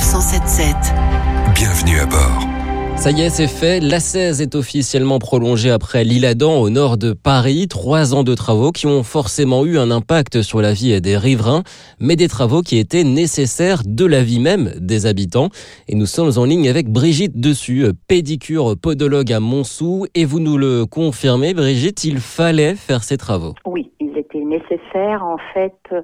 Sanef 177. Bienvenue à bord. Ça y est, c'est fait. La 16 est officiellement prolongée après l'Isle-Adam au nord de Paris. Trois ans de travaux qui ont forcément eu un impact sur la vie des riverains, mais des travaux qui étaient nécessaires de la vie même des habitants. Et nous sommes en ligne avec Brigitte Dessus, pédicure podologue à Montsou. Et vous nous le confirmez, Brigitte, il fallait faire ces travaux. Oui, ils étaient nécessaires. En fait,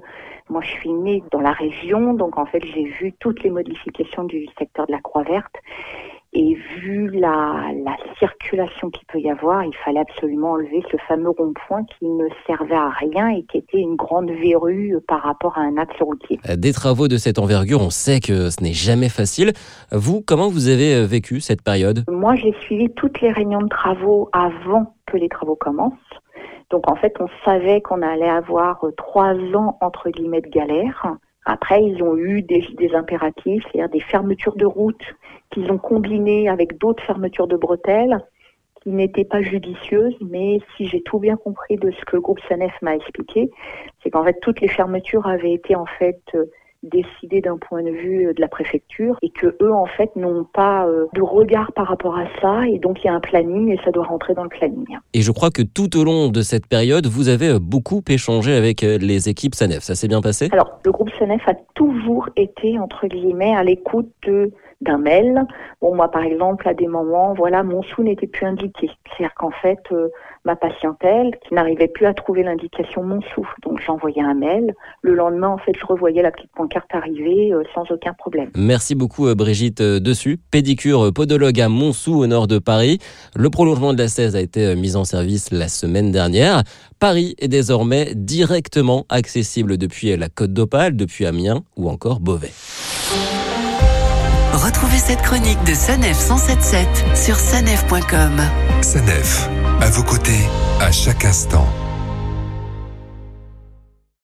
moi je suis née dans la région, donc en fait j'ai vu toutes les modifications du secteur de la Croix-Verte. Et vu la, la circulation qu'il peut y avoir, il fallait absolument enlever ce fameux rond-point qui ne servait à rien et qui était une grande verrue par rapport à un axe routier. Des travaux de cette envergure, on sait que ce n'est jamais facile. Vous, comment vous avez vécu cette période? Moi, j'ai suivi toutes les réunions de travaux avant que les travaux commencent. Donc en fait, on savait qu'on allait avoir trois ans entre guillemets de galère. Après, ils ont eu des, impératifs, c'est-à-dire des fermetures de routes qu'ils ont combinées avec d'autres fermetures de bretelles qui n'étaient pas judicieuses, mais si j'ai tout bien compris de ce que le groupe SANEF m'a expliqué, c'est qu'en fait toutes les fermetures avaient été en fait décidées d'un point de vue de la préfecture et que eux en fait n'ont pas de regard par rapport à ça et donc il y a un planning et ça doit rentrer dans le planning. Et je crois que tout au long de cette période, vous avez beaucoup échangé avec les équipes SANEF. Ça s'est bien passé? Alors le groupe SANEF a toujours été entre guillemets à l'écoute de d'un mail. Bon, moi, par exemple, à des moments, voilà, mon sou n'était plus indiqué. C'est-à-dire qu'en fait, euh, ma patientèle, qui n'arrivait plus à trouver l'indication mon sou, donc j'envoyais un mail. Le lendemain, en fait, je revoyais la petite pancarte arriver euh, sans aucun problème. Merci beaucoup, Brigitte Dessus, pédicure podologue à Montsou, au nord de Paris. Le prolongement de la 16 a été mis en service la semaine dernière. Paris est désormais directement accessible depuis la Côte d'Opale, depuis Amiens ou encore Beauvais. Retrouvez cette chronique de Sanef 177 sur sanef.com. Sanef, à vos côtés, à chaque instant.